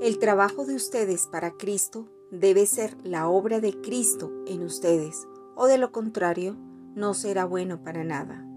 El trabajo de ustedes para Cristo debe ser la obra de Cristo en ustedes, o de lo contrario, no será bueno para nada.